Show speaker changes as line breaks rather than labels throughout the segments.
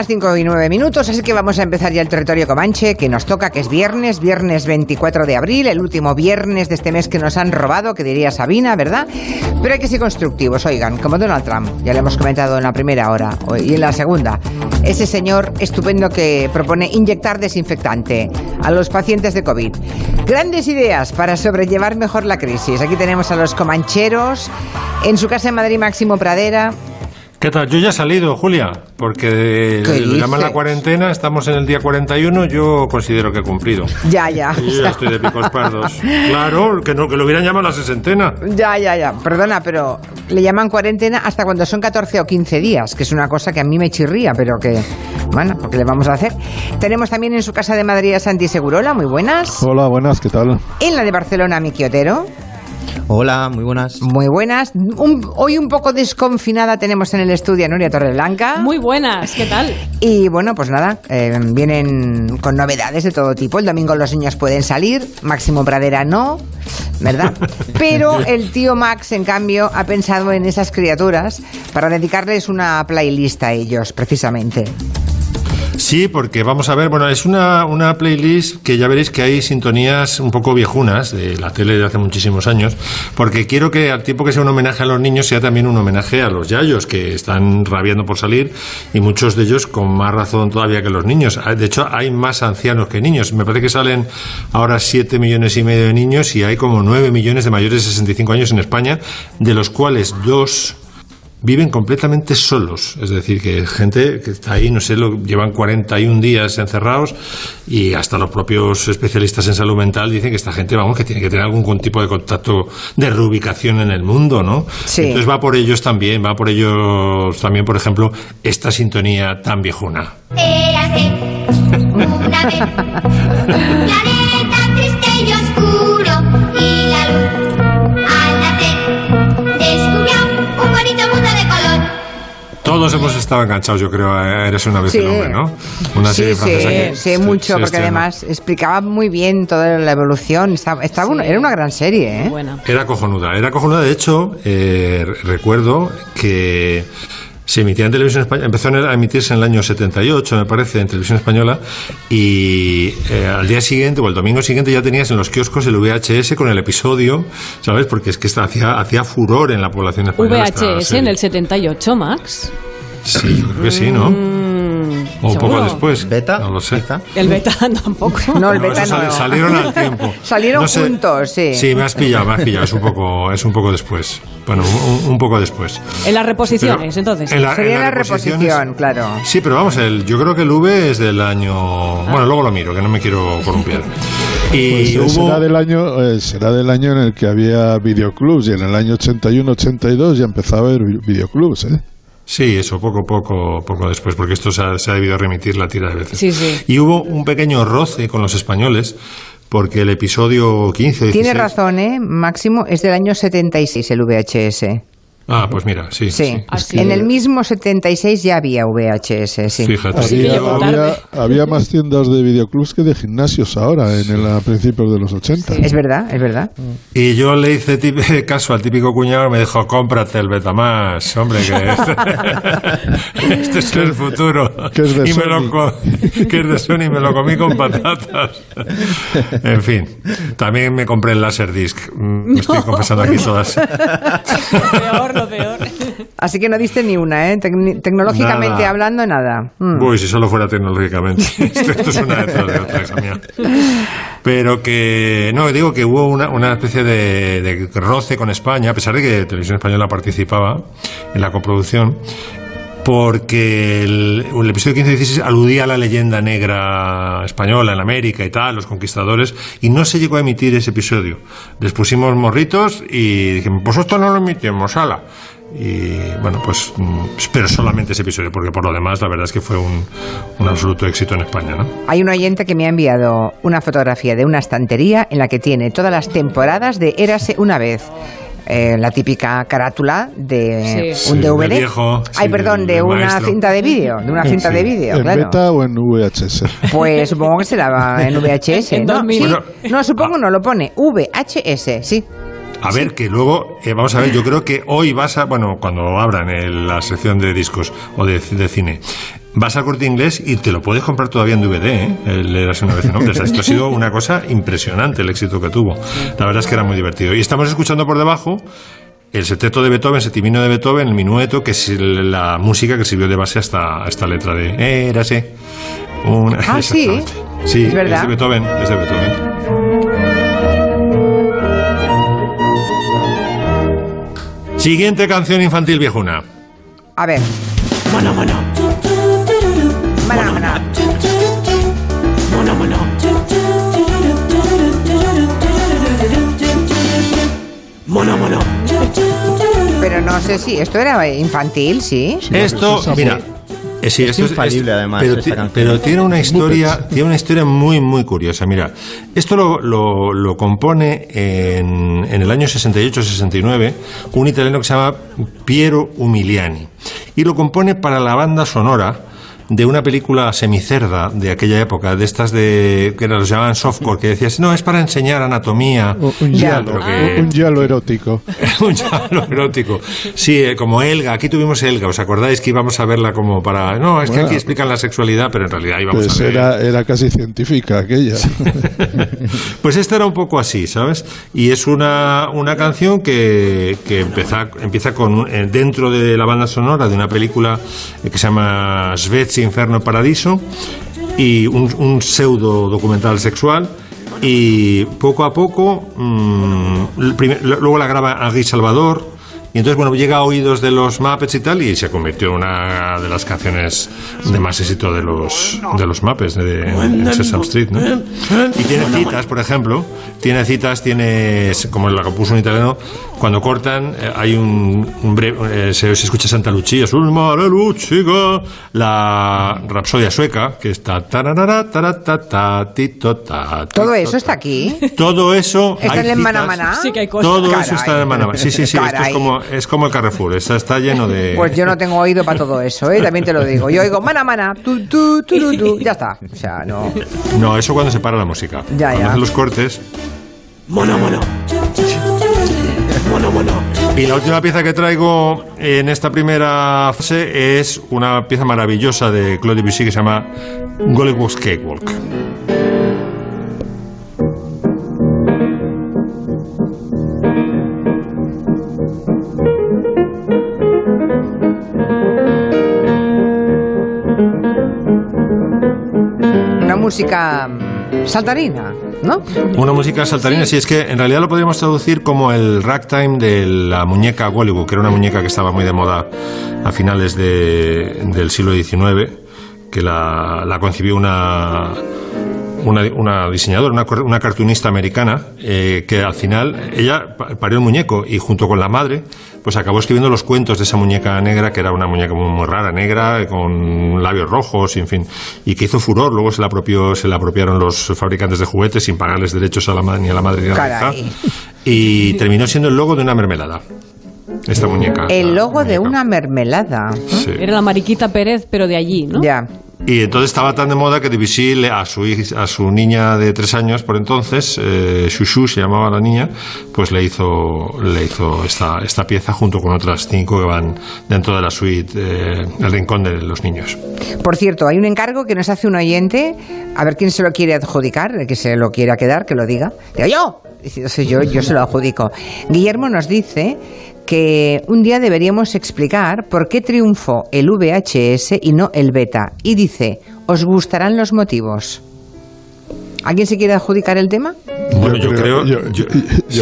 las 5 y 9 minutos, así que vamos a empezar ya el territorio comanche, que nos toca, que es viernes, viernes 24 de abril, el último viernes de este mes que nos han robado, que diría Sabina, ¿verdad? Pero hay que ser constructivos, oigan, como Donald Trump, ya le hemos comentado en la primera hora y en la segunda. Ese señor estupendo que propone inyectar desinfectante a los pacientes de COVID. Grandes ideas para sobrellevar mejor la crisis. Aquí tenemos a los comancheros en su casa en Madrid, Máximo Pradera.
¿Qué tal? Yo ya he salido, Julia, porque lo llaman la cuarentena, estamos en el día 41, yo considero que he cumplido.
Ya, ya.
yo ya estoy de picos pardos. Claro, que, no, que lo hubieran llamado la sesentena.
Ya, ya, ya. Perdona, pero le llaman cuarentena hasta cuando son 14 o 15 días, que es una cosa que a mí me chirría, pero que, bueno, porque le vamos a hacer. Tenemos también en su casa de Madrid a Santi Segurola, muy buenas.
Hola, buenas, ¿qué tal?
En la de Barcelona, Miki Otero.
Hola, muy buenas.
Muy buenas. hoy un poco desconfinada tenemos en el estudio a Nuria Torreblanca.
Muy buenas, ¿qué tal?
Y bueno, pues nada, eh, vienen con novedades de todo tipo. El domingo los niños pueden salir, Máximo Pradera no, ¿verdad? Pero el tío Max, en cambio, ha pensado en esas criaturas para dedicarles una playlist a ellos, precisamente.
Sí, porque vamos a ver, bueno, es una, una playlist que ya veréis que hay sintonías un poco viejunas de la tele de hace muchísimos años, porque quiero que al tiempo que sea un homenaje a los niños sea también un homenaje a los yayos que están rabiando por salir y muchos de ellos con más razón todavía que los niños. De hecho, hay más ancianos que niños. Me parece que salen ahora 7 millones y medio de niños y hay como 9 millones de mayores de 65 años en España, de los cuales dos viven completamente solos. Es decir, que gente que está ahí, no sé, lo, llevan 41 días encerrados y hasta los propios especialistas en salud mental dicen que esta gente, vamos, que tiene que tener algún tipo de contacto de reubicación en el mundo, ¿no?
Sí.
Entonces va por ellos también, va por ellos también, por ejemplo, esta sintonía tan viejuna. una vez, planeta triste y Todos hemos estado enganchados, yo creo, a Eres una vez el hombre, ¿no?
Una serie sí, francesa sí, mucho, porque además explicaba muy bien toda la evolución. Estaba, era una gran serie, ¿eh?
Era cojonuda, era cojonuda. De hecho, eh, recuerdo que se emitía en televisión española, empezó a emitirse en el año 78, me parece, en televisión española, y eh, al día siguiente o el domingo siguiente ya tenías en los kioscos el VHS con el episodio, ¿sabes? Porque es que hacía, hacía furor en la población española.
¿VHS en el 78, Max?
Sí, yo creo que sí, ¿no? Mm. O un poco después.
¿Beta?
No lo sé.
El beta tampoco.
No, el beta no.
salieron al tiempo.
Salieron juntos, sí.
Sí, me has pillado, me has pillado. Es un poco, es un poco después. Bueno, un, poco después.
En las reposiciones, entonces.
En la, Sería en la reposición, claro.
Sí, pero vamos, el, yo creo que el V es del año... Bueno, luego lo miro, que no me quiero columpiar.
Y pues será, del año, eh, será del año en el que había videoclubs y en el año 81-82 ya empezaba a haber videoclubs, ¿eh?
Sí, eso, poco, poco, poco después, porque esto se ha, se ha debido remitir la tira de veces.
Sí, sí.
Y hubo un pequeño roce con los españoles, porque el episodio 15...
Tiene razón, ¿eh? Máximo es del año 76 el VHS.
Ah, pues mira, sí.
Sí, en el mismo 76 ya había VHS, sí.
Fíjate.
Había, había, más tiendas de videoclubs que de gimnasios ahora, en el, a principios de los 80.
Es verdad, es verdad.
Y yo le hice caso al típico cuñado me dijo, cómprate el Betamax, hombre, que este, es el futuro.
Que es de
y
Sony.
Me lo, que es de Sony, me lo comí con patatas. en fin, también me compré el Laserdisc. Mm, me estoy confesando aquí todas.
Peor peor.
Así que no diste ni una, ¿eh? tecnológicamente hablando, nada.
Mm. Uy, si solo fuera tecnológicamente. esto, es una detrás de otra, hija mía. Pero que, no, digo que hubo una, una especie de, de roce con España, a pesar de que Televisión Española participaba en la coproducción porque el, el episodio 15 y 16 aludía a la leyenda negra española en América y tal, los conquistadores, y no se llegó a emitir ese episodio. Les pusimos morritos y dijimos, pues esto no lo emitimos, ala. Y bueno, pues, mm, pero solamente ese episodio, porque por lo demás la verdad es que fue un, un absoluto éxito en España. ¿no?
Hay un oyente que me ha enviado una fotografía de una estantería en la que tiene todas las temporadas de Érase una vez. Eh, la típica carátula de un DVD.
viejo,
Ay, perdón, de, una cinta de vídeo, de una cinta de vídeo,
¿En beta o en VHS?
Pues supongo que será en VHS. ¿no? no, supongo no, lo pone VHS, sí.
A ver, que luego, eh, vamos a ver, yo creo que hoy vas a, bueno, cuando abran la sección de discos o de, de cine, vas al corte inglés y te lo puedes comprar todavía en DVD, ¿eh? El una vez en Londres. Esto ha sido una cosa impresionante el éxito que tuvo. La verdad es que era muy divertido. Y estamos escuchando por debajo el septeto de Beethoven, septimino de Beethoven, el minueto, que es la música que sirvió de base hasta esta letra de Érase.
Una... Ah, sí.
Sí, es, verdad? es de Beethoven, es de Beethoven. Siguiente canción infantil viejuna.
A ver.
Mono, mono. Mono, mono. Mono, mono.
Mono, mono. Pero no sé si esto era infantil, ¿sí?
Esto, mira,
eh, es, es infalible, además.
Pero, tiene una historia, tiene una historia muy, muy curiosa. Mira, esto lo, lo, compone en, en, el año 68-69 un italiano que se llama Piero Umiliani y lo compone para la banda sonora de una película semicerda de aquella época, de estas de que nos llamaban softcore, que decías, no, es para enseñar anatomía.
Un, yalo, un yalo erótico.
un yalo erótico. Sí, eh, como Elga, aquí tuvimos Elga, ¿os acordáis que íbamos a verla como para... No, es que aquí explican la sexualidad, pero en realidad íbamos
pues
a ver...
Era, era casi científica aquella.
pues esta era un poco así, ¿sabes? Y es una, una canción que, que empieza, empieza con eh, dentro de la banda sonora de una película que se llama Svezia Inferno Paradiso y un, pseudo documental sexual. Y poco a poco mm, luego la graba Agui Salvador y entonces, bueno, llega a oídos de los Muppets y tal, y se convirtió en una de las canciones de más éxito de los, de los Muppets, de, Sesame Street, ¿no? Y tiene citas, por ejemplo, tiene citas, tiene, como la que puso un italiano, cuando cortan, eh, hay un, breve, eh, se, escucha Santa Lucia, la Rapsodia sueca, que está...
Todo eso está aquí.
Todo eso...
¿Está en el Manamaná?
Sí que hay cosas.
Todo eso está en el Manamaná. Sí, sí, sí. Esto es como, es como el Carrefour, está, está lleno de...
Pues yo no tengo oído para todo eso, ¿eh? también te lo digo. Yo oigo mana, mana, tu, tu, tu, tu, ya está. O sea, no...
No, eso cuando se para la música. Ya, cuando ya. los cortes...
Mono, mono. Mono, mono.
Y la última pieza que traigo en esta primera fase es una pieza maravillosa de Claude Debussy que se llama Gollywog's Cakewalk.
Música saltarina, ¿no?
Una música saltarina, sí, es que en realidad lo podríamos traducir como el ragtime de la muñeca Hollywood, que era una muñeca que estaba muy de moda a finales del siglo XIX, que la, la concibió una una, una diseñadora, una, una, cartunista americana, eh, que al final ella parió el muñeco y junto con la madre, pues acabó escribiendo los cuentos de esa muñeca negra, que era una muñeca muy, rara, negra, con labios rojos, y en fin, y que hizo furor. Luego se la, apropió, se la apropiaron los fabricantes de juguetes sin pagarles derechos a la, ni a la madre ni a la hija. Y terminó siendo el logo de una mermelada esta muñeca.
El logo de una mermelada.
Era la Mariquita Pérez, pero de allí, ¿no?
Ya. Y entonces estaba tan de moda que Debussy a su, a su niña de tres años por entonces, eh, Shushu se llamaba la niña, pues le hizo, le hizo esta, esta pieza junto con otras cinco que van dentro de la suite, eh, el rincón de los niños.
Por cierto, hay un encargo que nos hace un oyente, a ver quién se lo quiere adjudicar, el que se lo quiera quedar, que lo diga. Yo, yo, yo se lo adjudico. Guillermo nos dice que un día deberíamos explicar por qué triunfó el VHS y no el beta. Y dice, ¿os gustarán los motivos? ¿Alguien se quiere adjudicar el tema?
Bueno, yo, creo,
yo,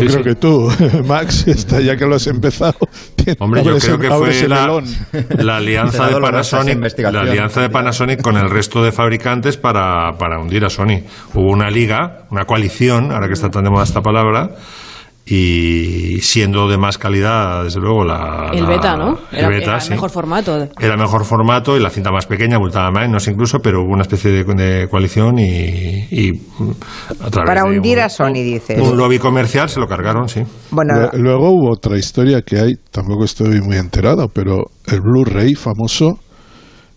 creo que tú, Max, está, ya que lo has empezado.
Hombre, yo creo que fue la, alianza de Panasonic, la alianza de Panasonic con el resto de fabricantes para, para hundir a Sony. Hubo una liga, una coalición, ahora que está tan de moda esta palabra, y siendo de más calidad, desde luego, la...
El beta, ¿no? Era, el beta, mejor formato.
Era mejor formato y la cinta más pequeña, abultaba menos incluso, pero hubo una especie de, coalición y,
a través Para hundir a Sony, dices.
Un lobby comercial se lo cargaron, sí.
Bueno, Luego hubo otra historia que hay, tampoco estoy muy enterado, pero el Blu-ray famoso...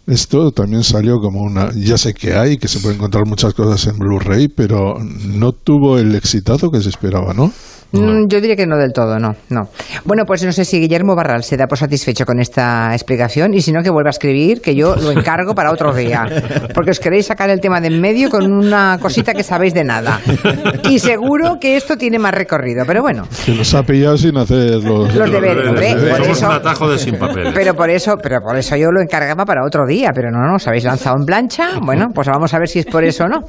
Esto también salió como una... Ya sé que hay, que se pueden encontrar muchas cosas en Blu-ray, pero no tuvo el exitazo que se esperaba, ¿no?
Mm, yo diría que no del todo, no, no. Bueno, pues no sé si Guillermo Barral se da por satisfecho con esta explicación y si no que vuelva a escribir, que yo lo encargo para otro día. Porque os queréis sacar el tema de en medio con una cosita que sabéis de nada. Y seguro que esto tiene más recorrido, pero bueno.
Que nos ha pillado sin hacer los,
deberes, hombre.
Somos un atajo de sin papel.
Pero por eso, pero por eso yo lo encargaba para otro día, pero no, no, os habéis lanzado en plancha. Bueno, pues vamos a ver si es por eso o no.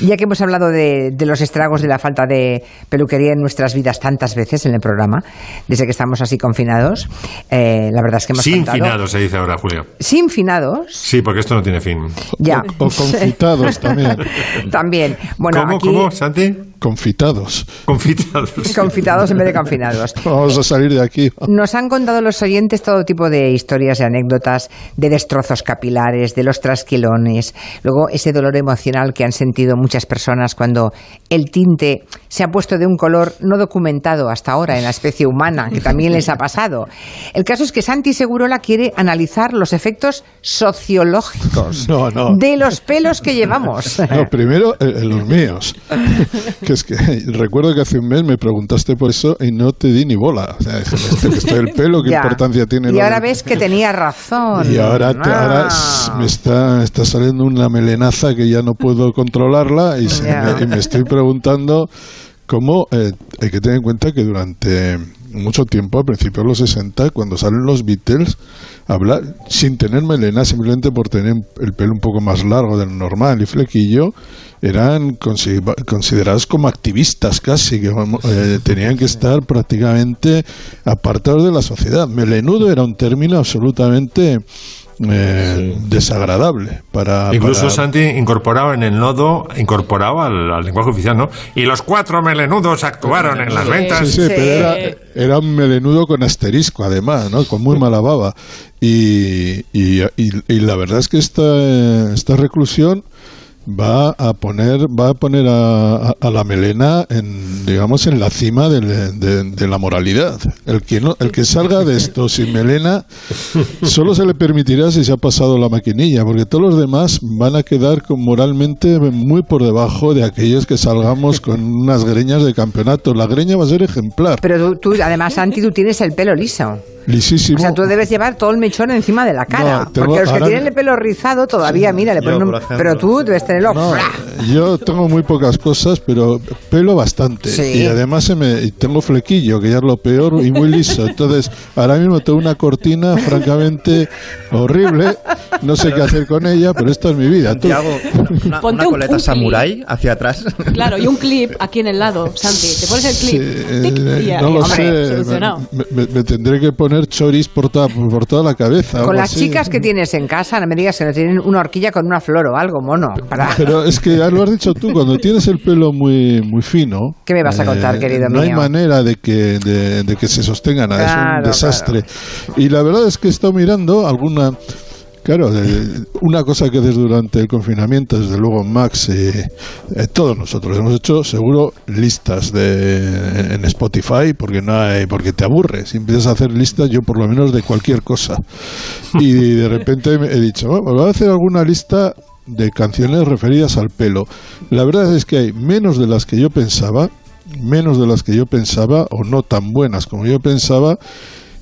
Ya que hemos hablado de, de los estragos de la falta de peluquería en nuestra vidas tantas veces en el programa, desde que estamos así confinados. Eh, la verdad es que hemos
Sin finados, se dice ahora, Julio.
Sin finados.
Sí, porque esto no tiene fin.
Ya.
O, confitados también.
también. Bueno,
¿Cómo,
aquí...
cómo, Santi?
Confitados.
Confitados.
Confitados en vez de confinados.
Vamos a salir de aquí.
Nos han contado los oyentes todo tipo de historias y anécdotas de destrozos capilares, de los trasquilones, luego ese dolor emocional que han sentido muchas personas cuando el tinte se ha puesto de un color no documentado hasta ahora en la especie humana, que también les ha pasado. El caso es que Santi Segurola quiere analizar los efectos sociológicos de los pelos que llevamos.
No, primero eh, los míos. Que es que recuerdo que hace un mes me preguntaste por eso y no te di ni bola. O sea, este, este el pelo, ¿qué importancia tiene?
Y ahora ves que tenía razón.
Y ahora, ahora me está, está saliendo una melenaza que ya no puedo controlarla y, y me estoy preguntando como eh, hay que tener en cuenta que durante mucho tiempo, a principios de los 60, cuando salen los Beatles, sin tener melena, simplemente por tener el pelo un poco más largo del normal y flequillo, eran considerados como activistas casi, que eh, tenían que estar prácticamente apartados de la sociedad. Melenudo era un término absolutamente eh, desagradable para
incluso Santi incorporaba en el nodo incorporaba al, lenguaje oficial no y los cuatro melenudos actuaron en las ventas.
Sí, sí, pero era, un melenudo con asterisco además no con muy mala baba. Y, y, y la verdad es que esta esta reclusión va a poner va a poner a, la melena en digamos en la cima de, la moralidad. El que no, el que salga de esto sin melena solo se le permitirá si se ha pasado la maquinilla porque todos los demás van a quedar moralmente muy por debajo de aquellos que salgamos con unas greñas de campeonato. La greña va a ser ejemplar.
Pero tú, tú además Santi tú tienes el pelo liso.
Lisísimo.
O sea, tú debes llevar todo el mechón encima de la cara. porque los que tienen el pelo rizado todavía, mira, le ponen un... Pero tú debes tenerlo...
yo tengo muy pocas cosas, pero pelo bastante. Y además se me, tengo flequillo, que ya es lo peor, y muy liso. Entonces, ahora mismo tengo una cortina francamente horrible. No sé qué hacer con ella, pero esta es mi vida.
Tú... hago una, coleta samurai hacia atrás.
Claro, y un clip aquí en el lado, Santi. Te pones el clip.
Eh, no lo sé. me tendré que poner choris por toda, por toda la cabeza.
Con las chicas que tienes en casa, no me digas que no tienen una horquilla con una flor o algo, mono.
Pero es que ya lo has dicho tú, cuando tienes el pelo muy, muy fino.
¿Qué me vas a contar, eh, querido
no
mío?
No hay manera de que, de, que se sostenga nada, es un desastre. Y la verdad es que he estado mirando alguna Claro, una cosa que desde durante el confinamiento, desde luego Max, y eh, todos nosotros hemos hecho seguro listas de, en Spotify porque no hay, porque te aburres. Si empiezas a hacer listas, yo por lo menos de cualquier cosa. Y de repente he dicho, bueno, voy a hacer alguna lista de canciones referidas al pelo. La verdad es que hay menos de las que yo pensaba, menos de las que yo pensaba, o no tan buenas como yo pensaba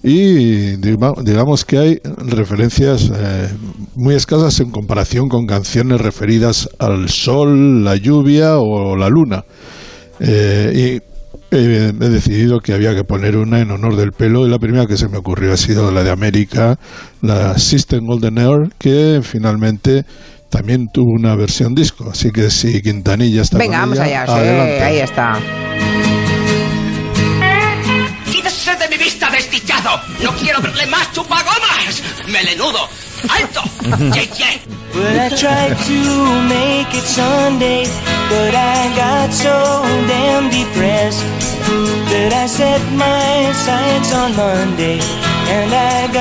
y digamos que hay referencias eh, muy escasas en comparación con canciones referidas al sol, la lluvia o la luna. Eh, y he decidido que había que poner una en honor del pelo y la primera que se me ocurrió ha sido la de América, la System Golden Air, que finalmente también tuvo una versión disco. Así que si Quintanilla está
Venga, vamos allá, ahí está.
¡No quiero verle más chupagomas! ¡Melenudo! ¡Alto! ¡Ye, ye! Well, I tried to make it Sunday, but I got so damn depressed that I set my sights on Monday.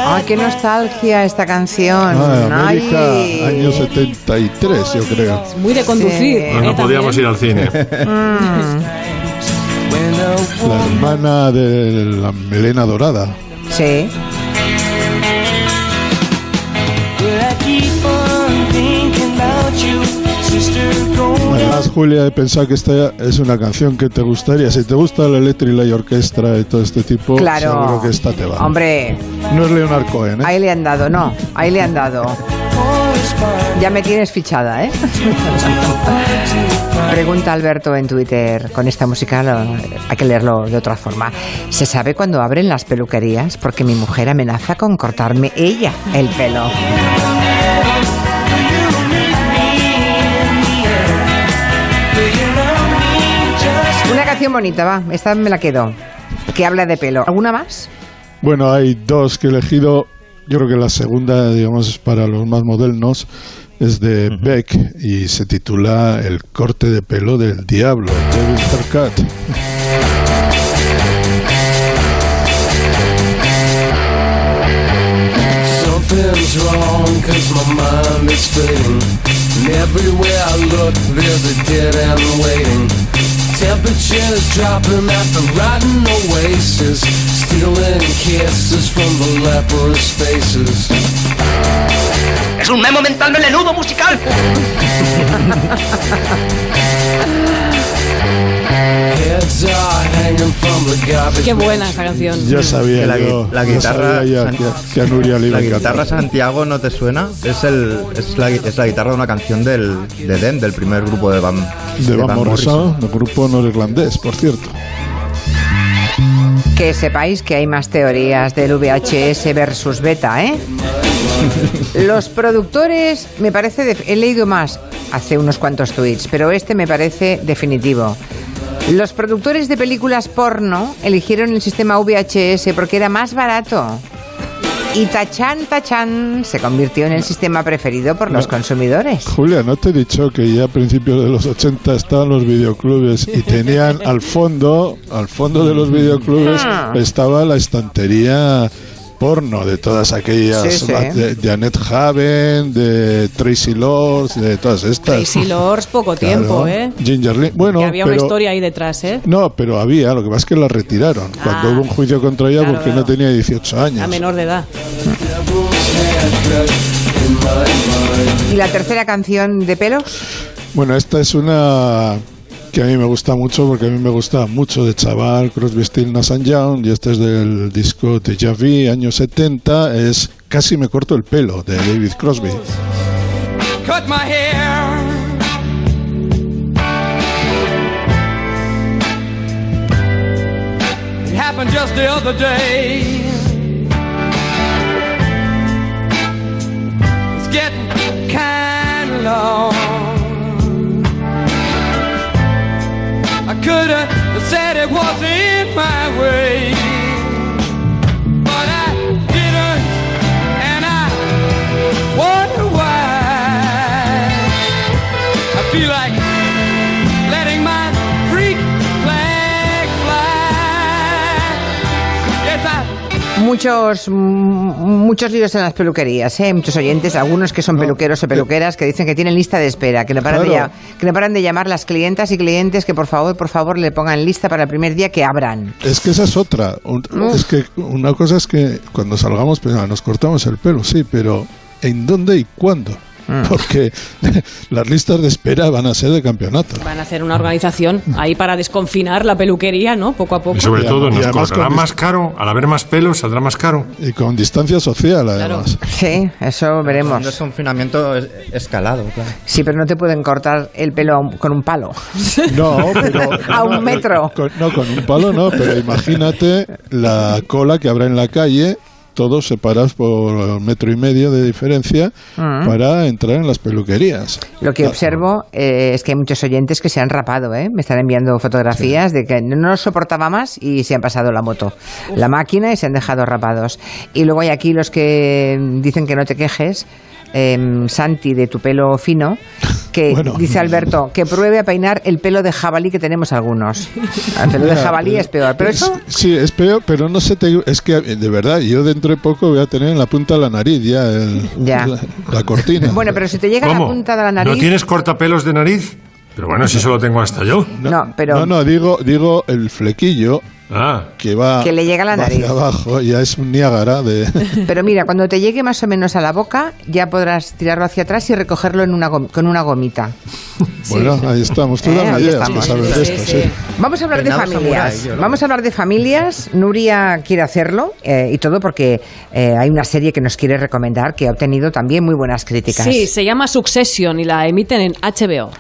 ¡Ay, qué nostalgia esta canción!
Ah, América, año 73, yo creo.
Es muy de conducir.
Sí. No, podíamos ir al cine.
Mm. La hermana de la melena dorada.
Sí.
Además, Julia, he pensado que esta es una canción que te gustaría. Si te gusta la letra y la orquesta y todo este tipo,
claro.
seguro que esta te va.
Hombre.
No es Leonard Cohen, ¿eh?
Ahí le han dado, no. Ahí le han dado. Ya me tienes fichada, ¿eh? Pregunta Alberto en Twitter. Con esta música hay que leerlo de otra forma. ¿Se sabe cuándo abren las peluquerías? Porque mi mujer amenaza con cortarme ella el pelo. Canción bonita, va. Esta me la quedo. Que habla de pelo. ¿Alguna más?
Bueno, hay dos que he elegido. Yo creo que la segunda, digamos, para los más modernos, es de Beck y se titula El corte de pelo del diablo, Devil Haircut. Something's wrong cause my mind is fading And everywhere I look there's a dead end waiting Temperatures dropping at the rotten oasis Stealing kisses from the leprous faces
Es un memo mental melenudo musical.
Qué buena esa canción.
Ya sabía
la,
yo,
guitarra,
sabía ya
San-
que, que a Nuria le iba
la guitarra Santiago no te suena. Es el es la, es la guitarra de una canción del de Dem, del primer grupo de Van
de Van Morrison, grupo norirlandés, por cierto.
Que sepáis que hay más teorías del VHS versus beta, ¿eh? Los productores, me parece, de- he leído más hace unos cuantos tweets, pero este me parece definitivo. Los productores de películas porno eligieron el sistema VHS porque era más barato. Y tachan, tachan, se convirtió en el sistema preferido por los consumidores.
Julia, ¿no te he dicho que ya a principios de los 80 estaban los videoclubes y tenían al fondo, al fondo de los videoclubes
Ah.
estaba la estantería porno de todas aquellas,
Sí, sí.
de, de Annette Haven, de Tracy Lords, de todas estas.
Tracy Lords, poco
Claro.
tiempo, ¿eh?
Ginger Lynn, bueno,
que había
pero,
una historia ahí detrás, ¿eh?
No, pero había, lo que pasa es que la retiraron cuando
Ah.
hubo un juicio contra ella
Claro,
porque
claro.
no tenía 18 años.
A menor de edad.
¿Y la tercera canción de pelos?
Bueno, esta es una que a mí me gusta mucho porque a mí me gusta mucho de chaval Crosby, Still, Nash Young y este es del disco de Javi, años 70, es Casi me corto el pelo de David Crosby.
Cut my hair. It happened just the other day. It's getting kind of long. I could have said it wasn't my way.
Muchos, mm, muchos líos en las peluquerías, ¿eh? muchos oyentes, algunos que son peluqueros o peluqueras que dicen que tienen lista de espera, que no, paran de,
Claro.
que no paran de llamar las clientas y clientes que por favor, por favor le pongan lista para el primer día que abran.
Es que esa es otra. Es que una cosa es que cuando salgamos, pues, ah, nos cortamos el pelo, sí, pero ¿en dónde y cuándo? Porque las listas de espera van a ser de campeonato.
Van a hacer una organización ahí para desconfinar la peluquería, ¿no? Poco a poco.
Y sobre
Y
todo,
y
nos
con-
más caro. Al haber más pelos, saldrá más caro.
Y con distancia social, además.
Sí, eso
Un
veremos.
desconfinamiento es- escalado, claro.
Sí, pero no te pueden cortar el pelo a un- con un palo.
No, pero.
A un metro.
Con- no, con un palo no, pero imagínate la cola que habrá en la calle, todos separados por un metro y medio de diferencia,
Mm.
para entrar en las peluquerías.
Lo que
Ah,
observo eh, es que hay muchos oyentes que se han rapado, ¿eh? Me están enviando fotografías de que no los soportaba más y se han pasado la moto, la máquina y se han dejado rapados. Y luego hay aquí los que dicen que no te quejes. em, Santi de tu pelo fino, que
Bueno.
dice Alberto que pruebe a peinar el pelo de jabalí que tenemos algunos. El pelo de jabalí
pero-
es peor, pero eso
Sí, es peor, pero no sé, te, es que de verdad, yo dentro de poco voy a tener en la punta de la nariz ya, el-
Ya.
La, la cortina.
Bueno, pero si te llega a la punta de la nariz.
¿No tienes cortapelos de nariz? Pero bueno, si eso lo tengo hasta yo.
No, pero-
No, no, digo, digo el flequillo
Ah.
que va
Que le llega a la nariz.
hacia abajo, ya es un Niágara de...
Pero mira, cuando te llegue más o menos a la boca, ya podrás tirarlo hacia atrás y recogerlo en una con una gomita.
Bueno, ahí estamos. Tú
Eh,
dame
ahí
ideas, que
estamos.
sabes de
Sí,
esto,
sí.
sí.
Vamos a hablar de familias.
lo
Vamos a hablar de familias. Nuria quiere hacerlo eh, y todo porque eh, hay una serie que nos quiere recomendar que ha obtenido también muy buenas críticas.
Sí, se llama Succession y la emiten en HBO.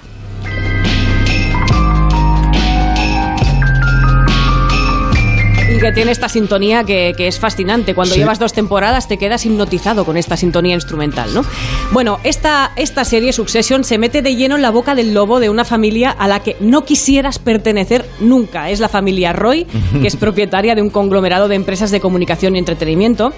Que tiene esta sintonía que, que es fascinante. Cuando
Sí.
llevas dos temporadas te quedas hipnotizado con esta sintonía instrumental, ¿no? Bueno, esta, esta serie Succession se mete de lleno en la boca del lobo de una familia a la que no quisieras pertenecer nunca. Es la familia Roy, que es propietaria de un conglomerado de empresas de comunicación y entretenimiento.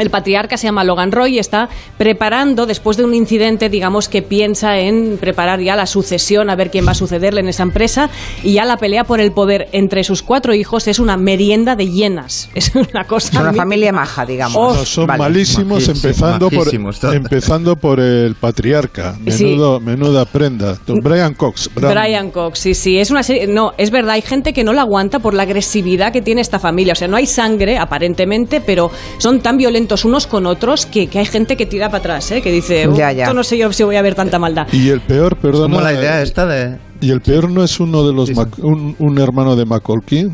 El patriarca se llama Logan Roy y está preparando, después de un incidente, digamos que piensa en preparar ya la sucesión, a ver quién va a sucederle en esa empresa, y ya la pelea por el poder entre sus cuatro hijos es una merienda de hienas. Es una cosa...
Es una
mi-
familia maja, digamos.
Oh,
No, son
Vale.
malísimos empezando por
majísimos,
empezando por el patriarca.
Sí.
Menudo, menuda prenda. Brian Cox. Bram-
Brian Cox, sí, sí, es una serie. No, es verdad, hay gente que no la aguanta por la agresividad que tiene esta familia. O sea, no hay sangre, aparentemente, pero son tan violentos unos con otros que, que hay gente que tira para atrás, ¿eh? que dice, "Uh,
Ya, ya.
esto no sé yo si voy a ver tanta maldad.
Y el peor.
Como la idea
eh,
esta de...
Y el peor no es uno de los
Sí, sí.
Mac- un, un hermano de Macaulay.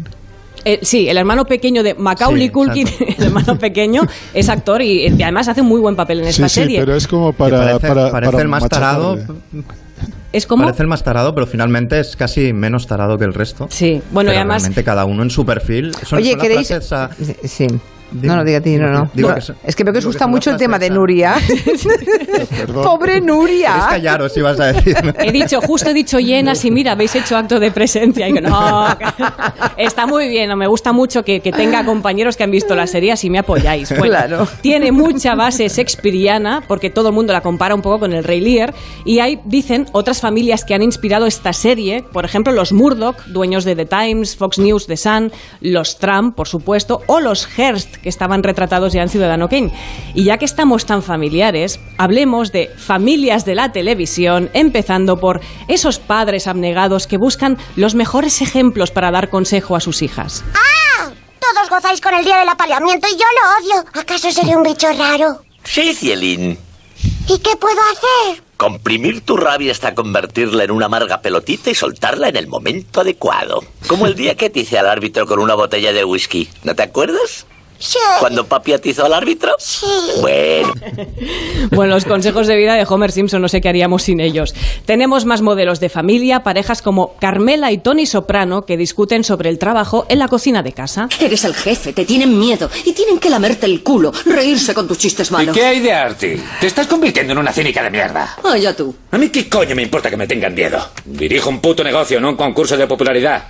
Eh, sí, el hermano pequeño de Macaulay
Sí,
Culkin, el hermano pequeño, es actor y, y además hace un muy buen papel en esta
sí,
serie.
sí, pero es como para
parece,
para,
parece
para
el más tarado.
Es como...
Parece el más tarado, pero finalmente es casi menos tarado que el resto.
Sí, bueno, y
Pero
además...
realmente cada uno en su perfil. Son,
Oye,
son las
¿queréis...?
frases a-
Sí.
Digo-
no, no, diga a ti, no, no.
digo
No,
que son-
es que veo que os
que
gusta mucho el tema de Nuria. Pobre Nuria.
¿Quieres callaros ibas a decir?
He dicho, justo he dicho llenas y mira, habéis hecho acto de presencia. Y digo, no, está muy bien, no, me gusta mucho que, que tenga compañeros que han visto la serie así me apoyáis. Bueno,
Claro.
Tiene mucha base shakespeariana, porque todo el mundo la compara un poco con el Rey Lear, y hay, dicen, otras familias que han inspirado esta serie, por ejemplo, los Murdoch, dueños de The Times, Fox News, The Sun, los Trump, por supuesto, o los Hearst, que estaban retratados ya en Ciudadano Kane. Y ya que estamos tan familiares, hablemos de familias de la televisión, empezando por esos padres abnegados que buscan los mejores ejemplos para dar consejo a sus hijas.
Todos gozáis con el día del apaleamiento y yo lo odio. ¿Acaso seré un bicho raro?
Sí, Cielín.
¿Y qué puedo hacer?
Comprimir tu rabia hasta convertirla en una amarga pelotita y soltarla en el momento adecuado. Como el día que te hice al árbitro con una botella de whisky. ¿No te acuerdas?
Sí.
Cuando papi atizó al árbitro.
Sí.
Bueno,
Bueno, los consejos de vida de Homer Simpson, no sé qué haríamos sin ellos. Tenemos más modelos de familia, parejas como Carmela y Tony Soprano, que discuten sobre el trabajo en la cocina de casa.
Eres el jefe, te tienen miedo y tienen que lamerte el culo, reírse con tus chistes
¿Y
malos.
qué hay de Artie? Te estás convirtiendo en una cínica de mierda.
Allá tú.
A mí qué coño me importa que me tengan miedo. Dirijo un puto negocio, no un concurso de popularidad.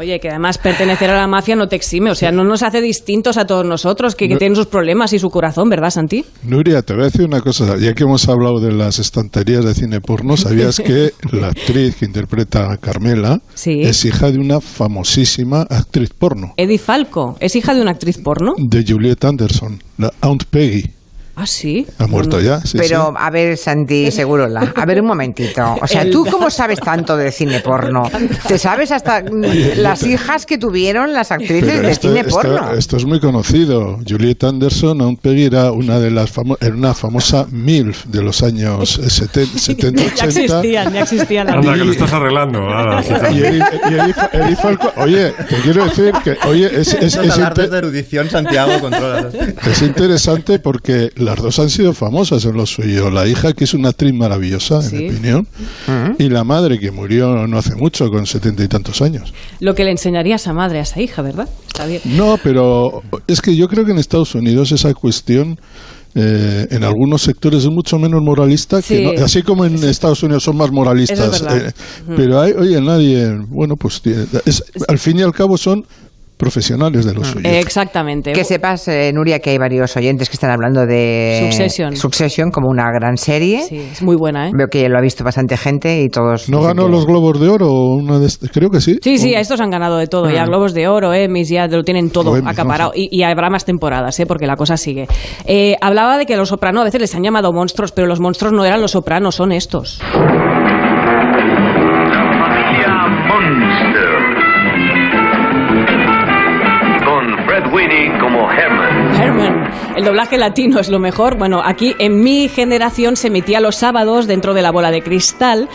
Oye, que además pertenecer a la mafia no te exime, o sea, no nos hace distintos a todos nosotros, que, que tienen sus problemas y su corazón, ¿verdad, Santi?
Nuria, te voy a decir una cosa. Ya que hemos hablado de las estanterías de cine porno, ¿sabías que la actriz que interpreta a Carmela
Sí.
es hija de una famosísima actriz porno?
Eddie Falco, ¿es hija de una actriz porno?
De Juliet Anderson, la Aunt Peggy.
Ah, sí.
Ha muerto ya, sí,
Pero,
sí.
a ver, Santi Segurola, a ver un momentito. O sea, ¿tú cómo sabes tanto de cine porno? ¿Te sabes hasta las hijas que tuvieron las actrices
Pero
de
esto,
cine
esto-
porno?
esto es muy conocido. Juliet Anderson, Peggy, era una de las famo- era una famosa MILF de los años 70, 70
ya
80.
existían, ya existían
Anda, que lo estás arreglando. ahora.
Y y Falco, oye, te quiero decir que, oye, es, es, es inte-
de erudición, Santiago, controla.
es interesante porque las dos han sido famosas en lo suyo. La hija, que es una actriz maravillosa,
Sí.
en mi opinión, y la madre, que murió no hace mucho, con setenta y tantos años.
Lo que le enseñaría a esa madre, a esa hija, ¿verdad? Está bien.
No, pero es que yo creo que en Estados Unidos esa cuestión eh, en algunos sectores es mucho menos moralista,
Sí.
que no- así como en Estados Unidos son más moralistas.
Es
eh, pero hay, oye, nadie, bueno, pues es- al fin y al cabo son profesionales de lo suyo.
Exactamente.
Que sepas, eh, Nuria, que hay varios oyentes que están hablando de
Succession.
Succession como una gran serie.
Sí, es muy buena, ¿eh?
Veo que lo ha visto bastante gente y todos.
¿No ganó
que-
los Globos de Oro? Una de creo que sí.
Sí, sí,
O-
a estos han ganado de todo. Ya
Mm.
Globos de Oro, Emmys, ya lo tienen todo acaparado. Y, y habrá más temporadas, ¿eh? porque la cosa sigue. Eh, hablaba de que los sopranos a veces les han llamado monstruos, pero los monstruos no eran los sopranos, son estos.
Como Herman.
Herman. El doblaje latino es lo mejor. Bueno, aquí en mi generación se emitía los sábados dentro de la bola de cristal.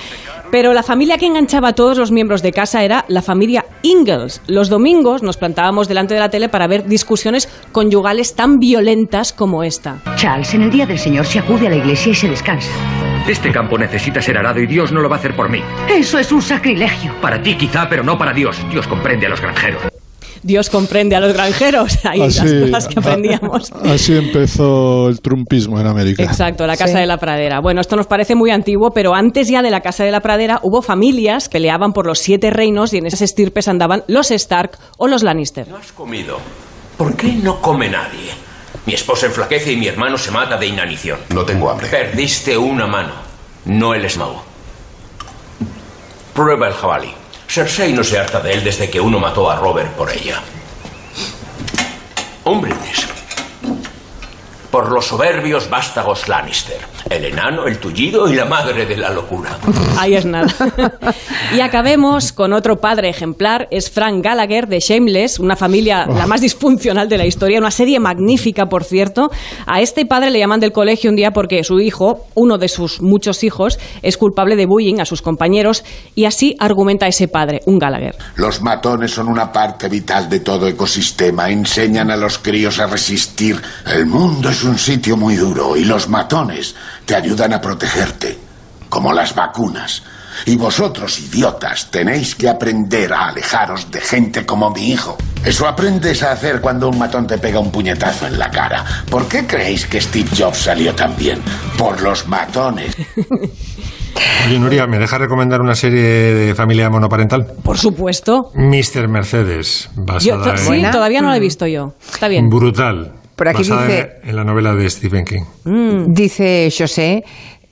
Pero la familia que enganchaba a todos los miembros de casa era la familia Ingalls. Los domingos nos plantábamos delante de la tele para ver discusiones conyugales tan violentas como esta.
Charles, en el día del Señor se acude a la iglesia y se descansa.
Este campo necesita ser arado y Dios no lo va a hacer por mí.
Eso es un sacrilegio.
Para ti quizá, pero no para Dios. Dios comprende a los granjeros.
Dios comprende a los granjeros. Ahí las cosas que aprendíamos.
Así empezó el trumpismo en América.
Exacto, la Casa de la Pradera. Bueno, esto nos parece muy antiguo, pero antes ya de la Casa de la Pradera hubo familias que peleaban por los siete reinos y en esas estirpes andaban los Stark o los Lannister.
No has comido. ¿Por qué no come nadie? Mi esposa enflaquece y mi hermano se mata de inanición.
No tengo hambre.
Perdiste una mano, no el esmago. Prueba el jabalí. Cersei no se harta de él desde que uno mató a Robert por ella. Un brindis. Por los soberbios vástagos Lannister. El enano, el tullido y la madre de la locura.
Ahí es nada. y acabemos con otro padre ejemplar. Es Frank Gallagher de Shameless, una familia la más disfuncional de la historia. Una serie magnífica, por cierto. A este padre le llaman del colegio un día porque su hijo, uno de sus muchos hijos, es culpable de bullying a sus compañeros. Y así argumenta ese padre, un Gallagher.
Los matones son una parte vital de todo ecosistema. Enseñan a los críos a resistir. El mundo es un sitio muy duro y los matones te ayudan a protegerte, como las vacunas. Y vosotros, idiotas, tenéis que aprender a alejaros de gente como mi hijo. Eso aprendes a hacer cuando un matón te pega un puñetazo en la cara. ¿Por qué creéis que Steve Jobs salió tan bien? Por los matones.
Oye, Nuria, ¿me deja recomendar una serie de familia monoparental?
Por supuesto.
Mr. Mercedes,
Yo,
basada
sí, todavía no la he visto yo. Está bien.
Brutal.
Por aquí
basada
dice-
en, en la novela de Stephen King.
Mm.
Dice José,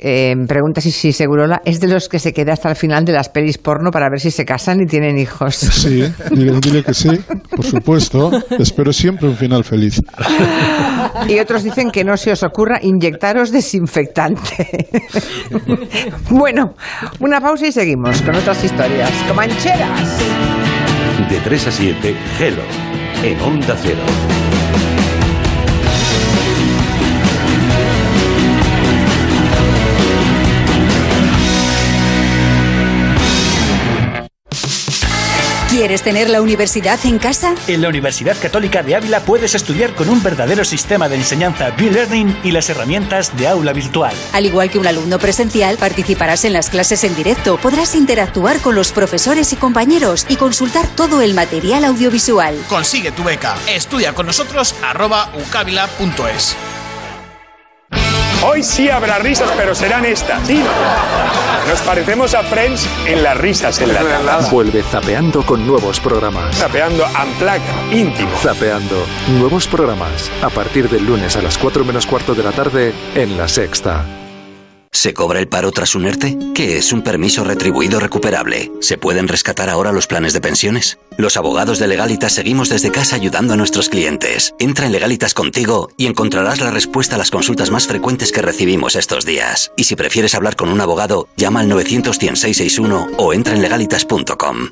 eh, pregunta si, si Segurola es de los que se queda hasta el final de las pelis porno para ver si se casan y tienen hijos.
Sí, dile, dile que sí, por supuesto. Espero siempre un final feliz.
Y otros dicen que no se os ocurra inyectaros desinfectante. bueno, una pausa y seguimos con otras historias. Comancheras.
De 3 a 7, Hello, en Onda Cero.
¿Quieres tener la universidad en casa?
En la Universidad Católica de Ávila puedes estudiar con un verdadero sistema de enseñanza B-Learning y las herramientas de aula virtual.
Al igual que un alumno presencial, participarás en las clases en directo, podrás interactuar con los profesores y compañeros y consultar todo el material audiovisual.
Consigue tu beca. Estudia con nosotros arroba ucabila.es.
Hoy sí habrá risas, pero serán estas. Sí. Nos parecemos a Friends en las risas enlatadas.
Vuelve Zapeando con nuevos programas.
Zapeando Unplugged, íntimo.
Zapeando. Nuevos programas. A partir del lunes a las 4 menos cuarto de la tarde en La Sexta.
¿Se cobra el paro tras un ERTE? ¿Qué es un permiso retribuido recuperable? ¿Se pueden rescatar ahora los planes de pensiones? Los abogados de Legalitas seguimos desde casa ayudando a nuestros clientes. Entra en Legalitas contigo y encontrarás la respuesta a las consultas más frecuentes que recibimos estos días. Y si prefieres hablar con un abogado, llama al 900 661 o entra en legalitas.com.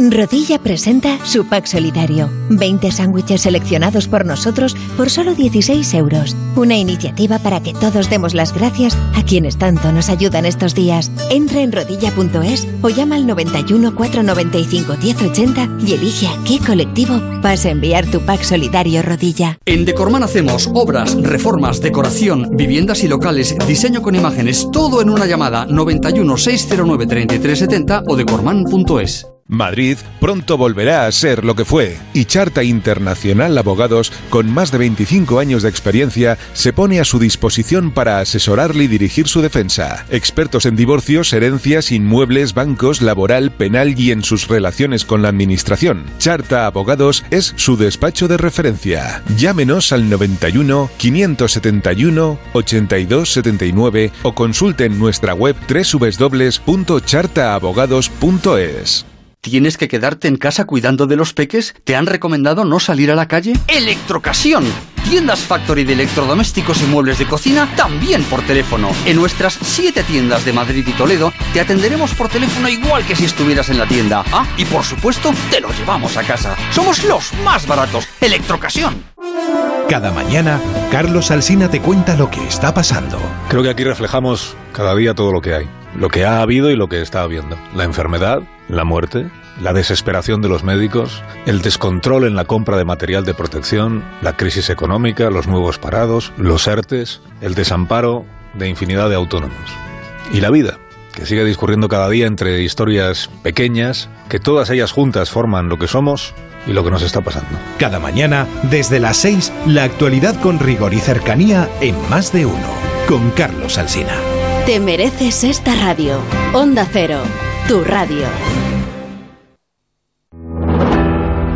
Rodilla presenta su pack solidario. 20 sándwiches seleccionados por nosotros por solo 16 euros. Una iniciativa para que todos demos las gracias a quienes tanto nos ayudan estos días. Entra en rodilla.es o llama al 91 495 1080 y elige a qué colectivo vas a enviar tu pack solidario Rodilla.
En Decorman hacemos obras, reformas, decoración, viviendas y locales, diseño con imágenes, todo en una llamada 91 609 3370 o decorman.es.
Madrid pronto volverá a ser lo que fue y Charta Internacional Abogados, con más de 25 años de experiencia, se pone a su disposición para asesorarle y dirigir su defensa. Expertos en divorcios, herencias, inmuebles, bancos, laboral, penal y en sus relaciones con la administración. Charta Abogados es su despacho de referencia. Llámenos al 91 571 8279 o consulten nuestra web www.chartaabogados.es.
¿Tienes que quedarte en casa cuidando de los peques? ¿Te han recomendado no salir a la calle? Electrocasión. Tiendas Factory de electrodomésticos y muebles de cocina también por teléfono. En nuestras siete tiendas de Madrid y Toledo te atenderemos por teléfono igual que si estuvieras en la tienda. Ah, y por supuesto, te lo llevamos a casa. Somos los más baratos. Electrocasión.
Cada mañana, Carlos Alsina te cuenta lo que está pasando.
Creo que aquí reflejamos cada día todo lo que hay, lo que ha habido y lo que está habiendo. La enfermedad, la muerte, la desesperación de los médicos, el descontrol en la compra de material de protección, la crisis económica, los nuevos parados, los ERTES, el desamparo de infinidad de autónomos. Y la vida, que sigue discurriendo cada día entre historias pequeñas, que todas ellas juntas forman lo que somos y lo que nos está pasando.
Cada mañana, desde las 6, la actualidad con rigor y cercanía en más de uno, con Carlos Alsina.
Te mereces esta radio. Onda Cero, tu radio.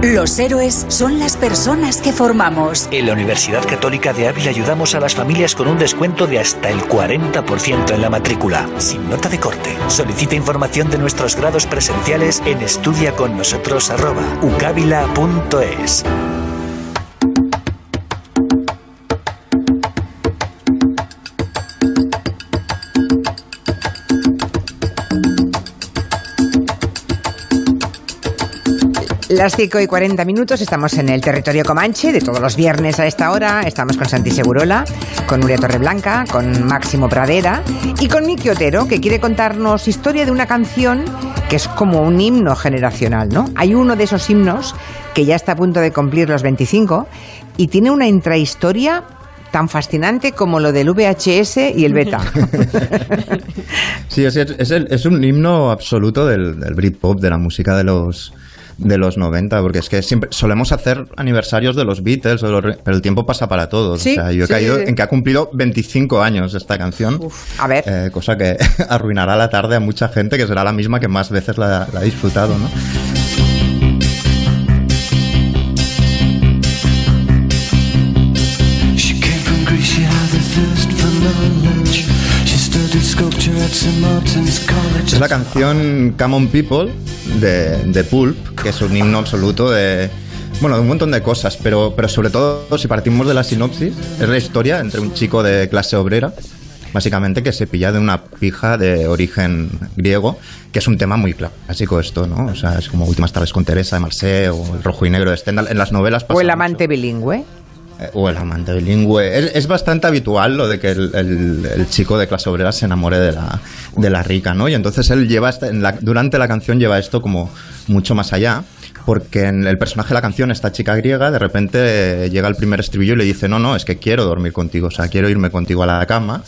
Los héroes son las personas que formamos.
En la Universidad Católica de Ávila ayudamos a las familias con un descuento de hasta el 40% en la matrícula, sin nota de corte. Solicita información de nuestros grados presenciales en estudiaconnosotros@ucavila.es.
Las 5 y 40 minutos estamos en el territorio Comanche de todos los viernes a esta hora. Estamos con Santi Segurola, con Nuria Torreblanca, con Máximo Pradera y con Miki Otero, que quiere contarnos historia de una canción que es como un himno generacional, ¿no? Hay uno de esos himnos que ya está a punto de cumplir los 25 y tiene una intrahistoria tan fascinante como lo del VHS y el beta.
sí, es, un himno absoluto del, del Britpop, de la música de los de los 90, porque es que siempre solemos hacer aniversarios de los Beatles, pero el tiempo pasa para todos. o sea, yo he caído en que ha cumplido 25 años esta canción.
a ver.
Eh, cosa que arruinará la tarde a mucha gente, que será la misma que más veces la, la ha disfrutado, ¿no? La canción Come On People de, de, Pulp, que es un himno absoluto de, bueno, de un montón de cosas, pero, pero sobre todo, si partimos de la sinopsis, es la historia entre un chico de clase obrera, básicamente que se pilla de una pija de origen griego, que es un tema muy clásico esto, ¿no? O sea, es como Últimas tardes con Teresa de Marseille o El rojo y negro de Stendhal. En las novelas
O El amante bilingüe.
Eh, o el amante bilingüe. Es, bastante habitual lo de que el, chico de clase obrera se enamore de la, de la rica, ¿no? Y entonces él lleva, en la, durante la canción lleva esto como mucho más allá, porque en el personaje de la canción, esta chica griega, de repente llega el primer estribillo y le dice, no, no, es que quiero dormir contigo, o sea, quiero irme contigo a la cama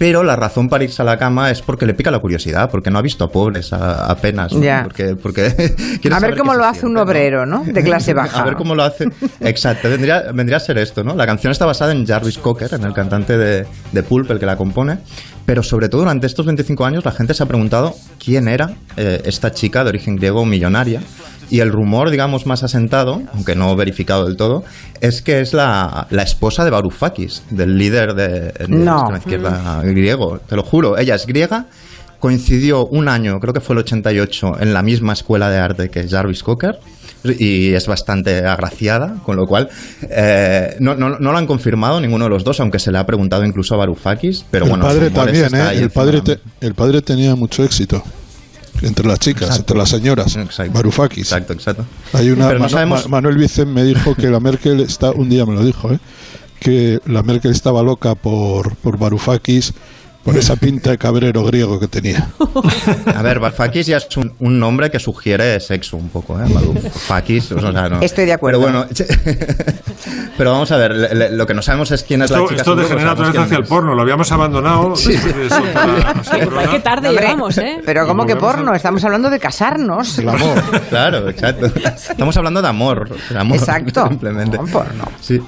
pero la razón para irse a la cama es porque le pica la curiosidad, porque no ha visto a pobres apenas. Porque, porque
a ver cómo lo hace un obrero, ¿no? De clase baja.
a ver cómo lo hace. Exacto, vendría, vendría a ser esto, ¿no? La canción está basada en Jarvis Cocker, en el cantante de, de Pulp, el que la compone. Pero sobre todo durante estos 25 años la gente se ha preguntado quién era eh, esta chica de origen griego millonaria y el rumor, digamos, más asentado, aunque no verificado del todo, es que es la, esposa de Varoufakis, del líder de, la izquierda griego. Te lo juro, ella es griega, coincidió un año, creo que fue el 88, en la misma escuela de arte que Jarvis Cocker y es bastante agraciada, con lo cual eh, no, no, lo han confirmado ninguno de los dos, aunque se le ha preguntado incluso a Varoufakis, pero
el
bueno,
padre también, ¿eh? el padre, el padre tenía mucho éxito entre las chicas, entre las señoras. Varoufakis.
Exacto, exacto.
Hay una, Manuel Vicen me dijo que la Merkel está, un día me lo dijo, ¿eh? que la Merkel estaba loca por, por Varoufakis por esa pinta de cabrero griego que tenía.
A ver, Varoufakis ya es un, nombre que sugiere sexo un poco, ¿eh? Varoufakis, o sea, no.
Estoy de acuerdo.
Pero bueno, pero vamos a ver, lo que no sabemos es quién es
la
chica.
Esto degenera otra vez hacia el porno, lo habíamos abandonado. Sí.
qué tarde llevamos, ¿eh?
Pero ¿cómo que porno? Estamos hablando de casarnos.
El amor. Claro, exacto. Estamos hablando de amor. amor
exacto.
Simplemente.
porno.
Sí.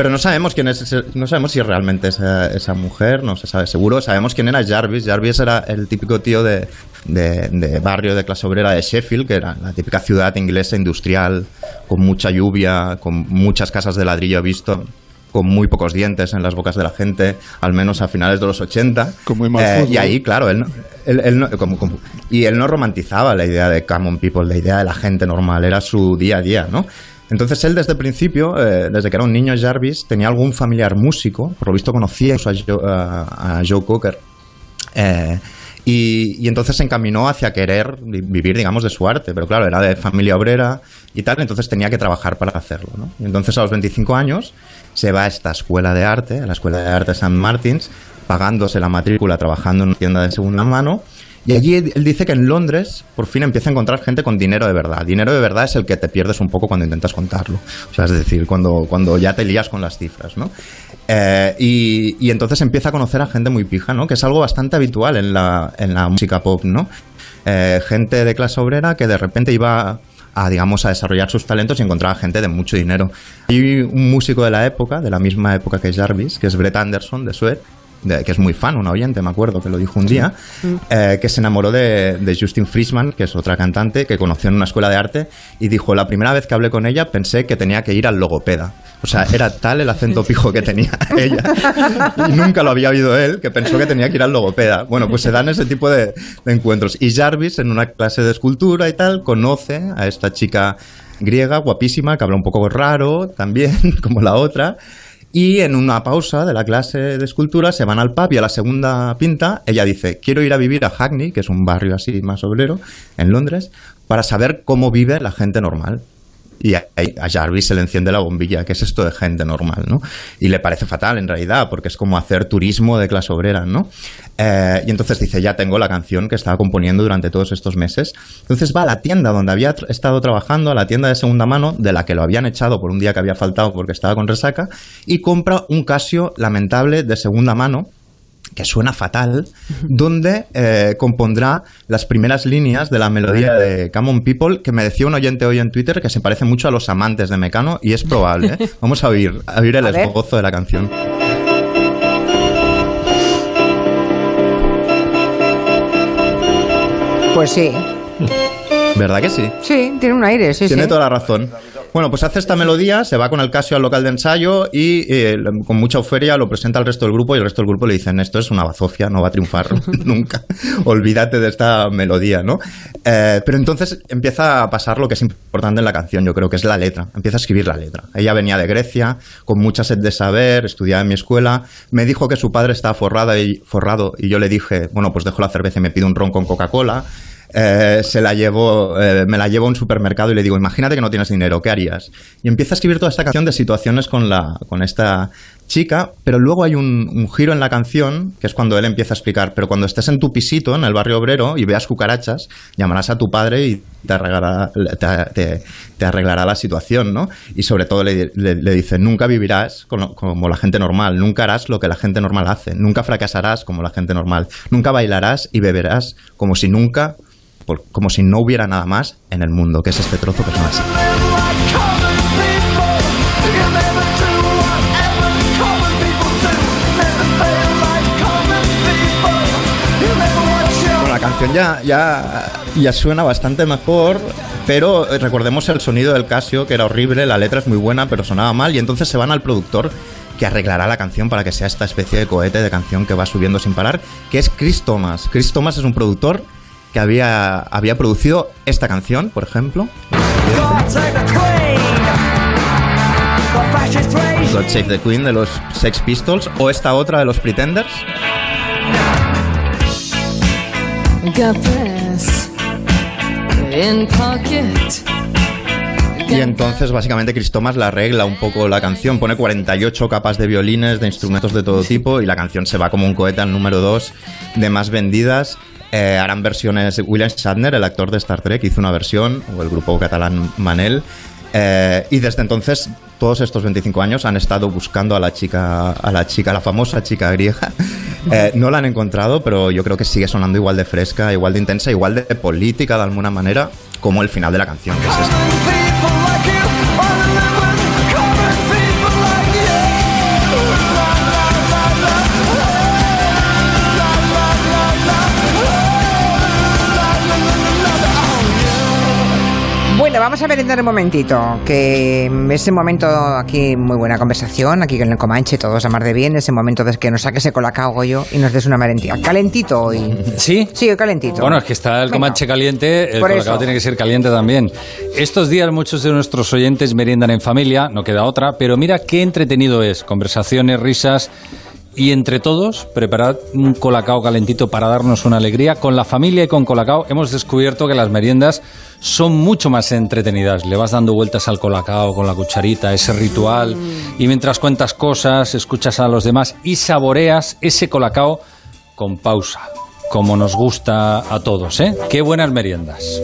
Pero no sabemos quién es, no sabemos si realmente es esa, esa, mujer, no se sabe seguro. Sabemos quién era Jarvis. Jarvis era el típico tío de, de, barrio de clase obrera de Sheffield, que era la típica ciudad inglesa industrial, con mucha lluvia, con muchas casas de ladrillo visto con muy pocos dientes en las bocas de la gente, al menos a finales de los 80.
Eh,
y ahí, claro, él, él, y él no romantizaba la idea de common people, la idea de la gente normal, era su día a día, ¿no? Entonces él desde el principio, eh, desde que era un niño Jarvis, tenía algún familiar músico, por lo visto conocía a Joe, Cocker. Eh, y, entonces se encaminó hacia querer vivir, digamos, de su arte. Pero claro, era de familia obrera y tal, entonces tenía que trabajar para hacerlo. ¿no? Y entonces a los 25 años se va a esta escuela de arte, a la escuela de arte San Martins, pagándose la matrícula, trabajando en una tienda de segunda mano y allí él dice que en Londres por fin empieza a encontrar gente con dinero de verdad. Dinero de verdad es el que te pierdes un poco cuando intentas contarlo. O sea, es decir, cuando, cuando ya te lías con las cifras, ¿no? Eh, y, entonces empieza a conocer a gente muy pija, ¿no? Que es algo bastante habitual en la, en la música pop, ¿no? Eh, gente de clase obrera que de repente iba a, digamos, a desarrollar sus talentos y encontraba gente de mucho dinero. Hay un músico de la época, de la misma época que Jarvis, que es Brett Anderson de Sued, que es muy fan, un oyente, me acuerdo, que lo dijo un día, eh, que se enamoró de, de, Justin Friesman, que es otra cantante que conoció en una escuela de arte, y dijo, la primera vez que hablé con ella pensé que tenía que ir al logopeda. O sea, era tal el acento pijo que tenía ella, y nunca lo había oído él, que pensó que tenía que ir al logopeda. Bueno, pues se dan ese tipo de, de encuentros. Y Jarvis, en una clase de escultura y tal, conoce a esta chica griega, guapísima, que habla un poco raro también, como la otra, y en una pausa de la clase de escultura se van al pub y a la segunda pinta ella dice, quiero ir a vivir a Hackney, que es un barrio así más obrero, en Londres, para saber cómo vive la gente normal. Y a, Jarvis se le enciende la bombilla, que es esto de gente normal, ¿no? Y le parece fatal en realidad, porque es como hacer turismo de clase obrera, ¿no? Eh, y entonces dice, ya tengo la canción que estaba componiendo durante todos estos meses. Entonces va a la tienda donde había estado trabajando, a la tienda de segunda mano, de la que lo habían echado por un día que había faltado porque estaba con resaca, y compra un Casio lamentable de segunda mano, que suena fatal, donde eh, compondrá las primeras líneas de la melodía de Come On People, que me decía un oyente hoy en Twitter que se parece mucho a los amantes de Mecano, y es probable. ¿eh? Vamos a oír, a oír el esbozo de la canción.
Pues sí.
¿Verdad que sí?
Sí, tiene un aire, sí,
Tiene toda la razón. Bueno, pues hace esta melodía, se va con el Casio al local de ensayo y eh, con mucha euforia lo presenta al resto del grupo y el resto del grupo le dicen, esto es una bazofia, no va a triunfar nunca, olvídate de esta melodía, ¿no? Eh, pero entonces empieza a pasar lo que es importante en la canción, yo creo que es la letra, empieza a escribir la letra. Ella venía de Grecia, con mucha sed de saber, estudiaba en mi escuela, me dijo que su padre estaba forrado y, forrado y yo le dije, bueno, pues dejo la cerveza y me pido un ron con Coca-Cola. Eh, se la llevo, eh, me la llevo a un supermercado y le digo, imagínate que no tienes dinero, ¿qué harías? Y empieza a escribir toda esta canción de situaciones con, la, con esta chica, pero luego hay un, giro en la canción, que es cuando él empieza a explicar, pero cuando estés en tu pisito, en el barrio obrero, y veas cucarachas, llamarás a tu padre y te arreglará, te, arreglará la situación, ¿no? Y sobre todo le, dice, nunca vivirás como, como la gente normal, nunca harás lo que la gente normal hace, nunca fracasarás como la gente normal, nunca bailarás y beberás como si nunca como si no hubiera nada más en el mundo, que es este trozo que así. la canción ya, ya, ya suena bastante mejor, pero recordemos el sonido del Casio, que era horrible, la letra es muy buena, pero sonaba mal, y entonces se van al productor que arreglará la canción para que sea esta especie de cohete de canción que va subiendo sin parar, que es Chris Thomas. Chris Thomas es un productor que había, había producido esta canción, por ejemplo. God Save the Queen de los Sex Pistols o esta otra de los Pretenders. Y entonces básicamente Chris Thomas la arregla un poco la canción, pone 48 capas de violines, de instrumentos de todo tipo y la canción se va como un cohete al número 2 de más vendidas eh, harán versiones. William Shatner, el actor de Star Trek, hizo una versión, o el grupo catalán Manel. Eh, y desde entonces, todos estos 25 años han estado buscando a la chica, a la chica, la famosa chica griega. Eh, no la han encontrado, pero yo creo que sigue sonando igual de fresca, igual de intensa, igual de política de alguna manera, como el final de la canción, que es
vamos a merendar un momentito, que ese momento aquí, muy buena conversación, aquí en el Comanche, todos a mar de bien, ese momento de que nos saques ese colacao yo y nos des una merendilla. Calentito hoy.
¿Sí?
Sí, calentito.
Bueno, es que está el Comanche caliente, el
Por
colacao
eso.
tiene que ser caliente también. Estos días muchos de nuestros oyentes meriendan en familia, no queda otra, pero mira qué entretenido es, conversaciones, risas... Y entre todos, preparad un colacao calentito para darnos una alegría. Con la familia y con colacao hemos descubierto que las meriendas son mucho más entretenidas. Le vas dando vueltas al colacao con la cucharita, ese ritual. Y mientras cuentas cosas, escuchas a los demás y saboreas ese colacao con pausa, como nos gusta a todos, ¿eh? Qué buenas meriendas.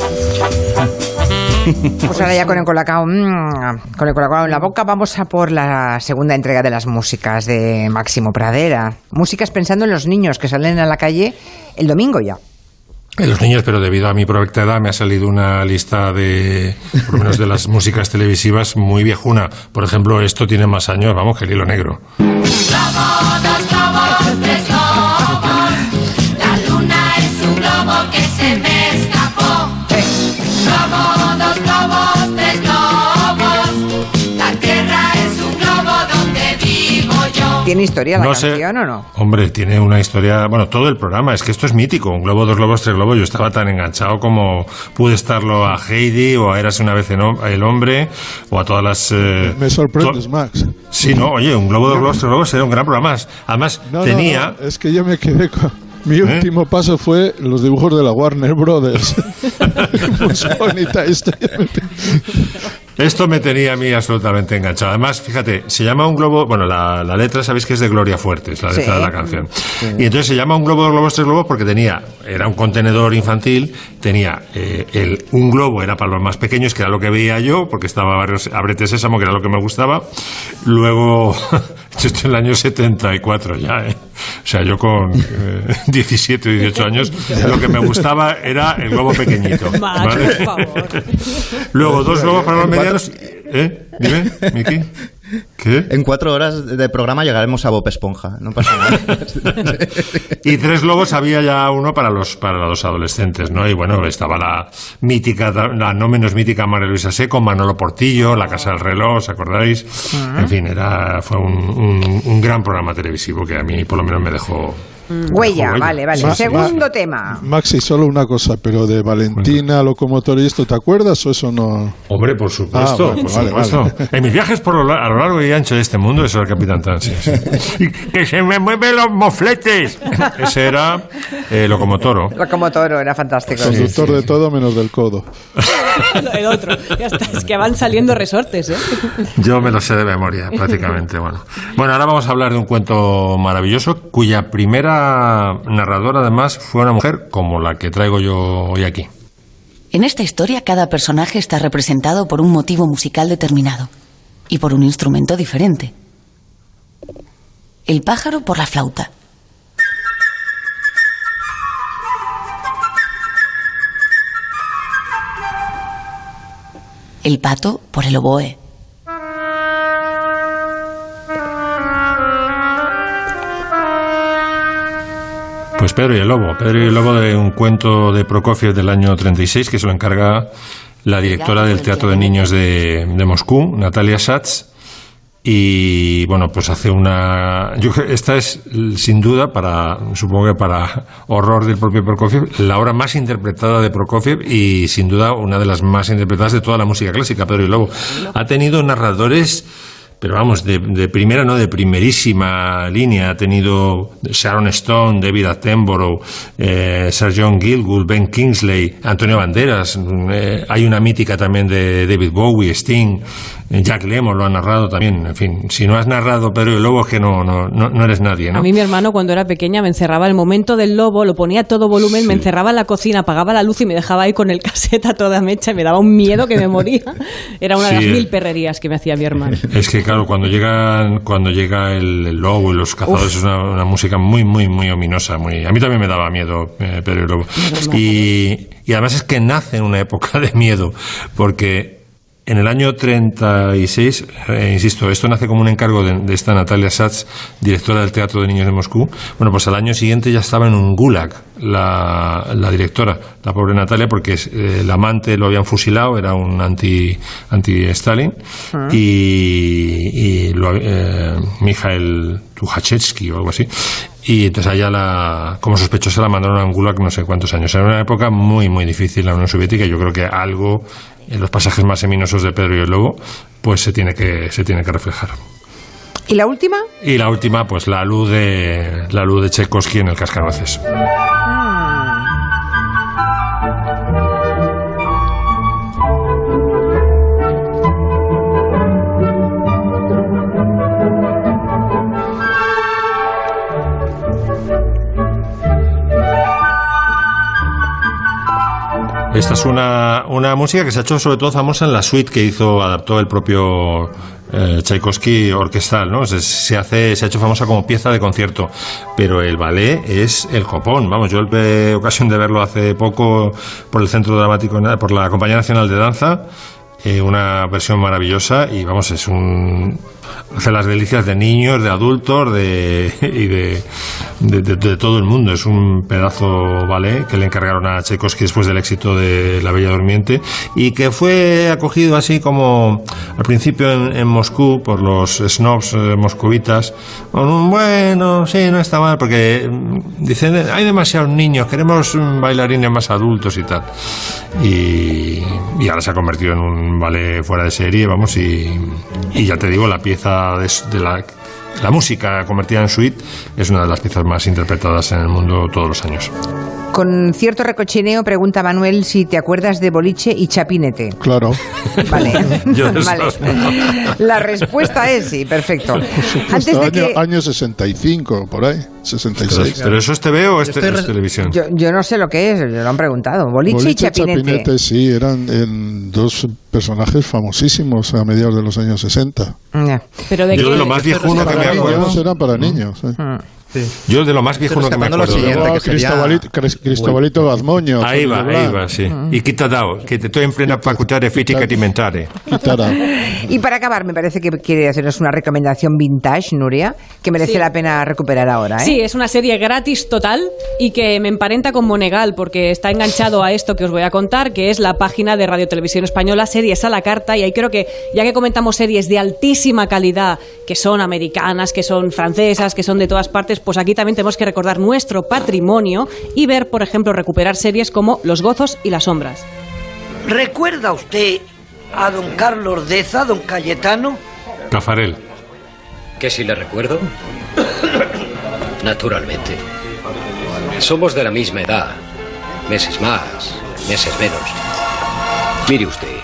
Pues ahora ya con el colacao, mm, con el colacao en la boca, vamos a por la segunda entrega de las músicas de Máximo Pradera. Músicas pensando en los niños que salen a la calle el domingo ya.
En los niños, pero debido a mi provecta edad me ha salido una lista de, por lo menos de las músicas televisivas muy viejuna. Por ejemplo, esto tiene más años, vamos, que el hilo negro.
La
¿Tiene historia la
No sé.
canción o no?
Hombre, tiene una historia, bueno, todo el programa, es que esto es mítico, un globo, dos globos, tres globos, yo estaba tan enganchado como pude estarlo a Heidi o a Eras una vez el hombre o a todas las... eh,
Me sorprendes, Max.
Sí, no, oye, un globo, dos globos, tres globos era un gran programa. Además,
No,
tenía...
no, es que yo me quedé con... Mi
¿Eh?
último paso fue los dibujos de la Warner Brothers.
Esto me tenía a mí absolutamente enganchado. Además, fíjate, se llama un globo. Bueno, la, la letra sabéis que es de Gloria Fuertes, la letra
Sí.
de la canción. Y entonces se llama un globo, dos globos, tres globos porque tenía. Era un contenedor infantil, tenía. eh, el, un globo era para los más pequeños, que era lo que veía yo, porque estaba Barrio Abrete Sésamo, que era lo que me gustaba. Luego. Esto en el año 74 ya, ¿eh? O sea, yo con eh, 17 o 18 años, lo que me gustaba era el globo pequeñito.
Max,
¿vale?
por favor.
Luego dos globos para los medianos. ¿Eh? Dime, Miki. ¿Qué?
En cuatro horas de programa llegaremos a Bob Esponja. No pasa nada.
Y tres globos había ya uno para los para los adolescentes, ¿no? Y bueno, estaba la mítica, la no menos mítica María Luisa Seco, Manolo Portillo, La Casa del Reloj, ¿os acordáis? En fin, era fue un, un- un gran programa televisivo que a mí por lo menos me dejó...
Huella,
Huella.
vale, vale.
Ma-
Segundo tema.
Maxi, solo una cosa, pero de Valentina, locomotor y esto, ¿te acuerdas o eso no?
Hombre, por supuesto,
Ah, bueno,
por
vale,
supuesto.
vale.
En mis viajes por lo, a lo largo y ancho de este mundo, eso era el Capitán Tan, sí, sí. Y ¡Que se me mueven los mofletes! Ese era eh, Locomotoro.
Locomotoro, era fantástico.
Conductor de todo menos del codo.
El otro. Ya está, es que van saliendo resortes, ¿eh?
Yo me lo sé de memoria, prácticamente. Bueno. bueno, ahora vamos a hablar de un cuento maravilloso cuya primera narradora, además, fue una mujer como la que traigo yo hoy aquí.
En esta historia cada personaje está representado por un motivo musical determinado y por un instrumento diferente. El pájaro por la flauta. El pato por el oboe.
Pues Pedro y el Lobo. Pedro y el Lobo de un cuento de Prokofiev del año 36 que se lo encarga la directora del Teatro de Niños de, de Moscú, Natalia Schatz. Y bueno, pues hace una. Yo creo esta es sin duda para, supongo que para horror del propio Prokofiev, la obra más interpretada de Prokofiev y sin duda una de las más interpretadas de toda la música clásica, Pedro y el Lobo. Ha tenido narradores pero vamos, de, de primera, no, de primerísima línea. Ha tenido Sharon Stone, David Attenborough, eh, Sir John Gilgould, Ben Kingsley, Antonio Banderas. eh, hay una mítica también de David Bowie, Sting, eh, Jack Lemmon lo ha narrado también. En fin, si no has narrado Pedro y el Lobo es que no, no, no, no eres nadie, ¿no?
A mí mi hermano cuando era pequeña me encerraba el momento del lobo, lo ponía a todo volumen, me encerraba en la cocina, apagaba la luz y me dejaba ahí con el caseta toda mecha y me daba un miedo que me moría. Era una de las
eh.
mil perrerías que me hacía mi hermano.
Es que claro, cuando llegan, cuando llega el, el lobo y los cazadores
Uf.
es una, una música muy, muy, muy ominosa. Muy, a mí también me daba miedo eh, Pedro y el Lobo. Y, y además es que nace en una época de miedo, porque en el año 36, eh, insisto, esto nace como un encargo de, de esta Natalia Satz, directora del Teatro de Niños de Moscú. Bueno, pues al año siguiente ya estaba en un gulag la, la directora, la pobre Natalia, porque eh, el amante lo habían fusilado, era un anti, anti-Stalin,
Ah.
y, y lo, eh, Mikhail Tukhachevsky o algo así. Y entonces allá la, como sospechosa la mandaron a un gulag no sé cuántos años. Era una época muy, muy difícil la Unión Soviética. Yo creo que algo en los pasajes más eminosos de Pedro y el Lobo, pues se tiene que, se tiene que reflejar.
¿Y la última?
Y la última, pues la luz de, la luz de Tchaikovsky en el Cascanueces. Esta es una, una música que se ha hecho sobre todo famosa en la suite que hizo, adaptó el propio eh, Tchaikovsky orquestal, ¿no? Se, hace, se ha hecho famosa como pieza de concierto, pero el ballet es el copón. Vamos, yo tuve ocasión de verlo hace poco por el Centro Dramático, por la Compañía Nacional de Danza, eh, una versión maravillosa y vamos, es un hace las delicias de niños, de adultos, de y de, de, de- de todo el mundo. Es un pedazo ballet que le encargaron a Tchaikovsky después del éxito de La Bella Durmiente y que fue acogido así como al principio en, en Moscú por los snobs eh, moscovitas bueno, sí, no está mal porque mm, dicen hay demasiados niños, queremos bailarines más adultos y tal. Y, y ahora se ha convertido en un ballet fuera de serie, vamos, y, y ya te digo, la pieza de, de la, la música convertida en suite es una de las piezas más interpretadas en el mundo todos los años.
Con cierto recochineo pregunta Manuel si te acuerdas de boliche y chapinete.
Claro.
Vale.
Yo de
Vale. La respuesta es sí, perfecto. Antes de
año,
que
año 65, por ahí, 66.
¿Pero eso es TV o es, te- es televisión?
yo, yo no sé lo que es, lo han preguntado. Boliche, y
Boliche,
chapinete.
Chapinete, sí, eran en dos personajes famosísimos a mediados de los años 60.
Ya.
Pero
Yo de lo más viejuno que me
Para
acuerdo.
eran para niños. ¿eh?
Yo de lo más viejuno que me
lo
acuerdo.
siguiente, que sería-
Cristobalito, Cris- Cristobalito Gazmoño.
Ahí va, ahí va, sí. Y quita dao, que te estoy en plena facultad de física y.
Quitara.
Y para acabar, me parece que quiere hacernos una recomendación vintage, Nuria, que merece
Sí.
la pena recuperar ahora. ¿eh?
Sí, es una serie gratis total y que me emparenta con Monegal porque está enganchado a esto que os voy a contar, que es la página de Radio Televisión Española, Series a la Carta. Y ahí creo que, ya que comentamos series de altísima calidad, que son americanas, que son francesas, que son de todas partes, pues aquí también tenemos que recordar nuestro patrimonio y ver, por ejemplo, recuperar series como Los Gozos y las Sombras.
¿Recuerda usted a don Carlos Deza, don Cayetano?
Cafarel.
¿Que si le recuerdo? Naturalmente. Somos de la misma edad. Meses más, meses menos. Mire usted.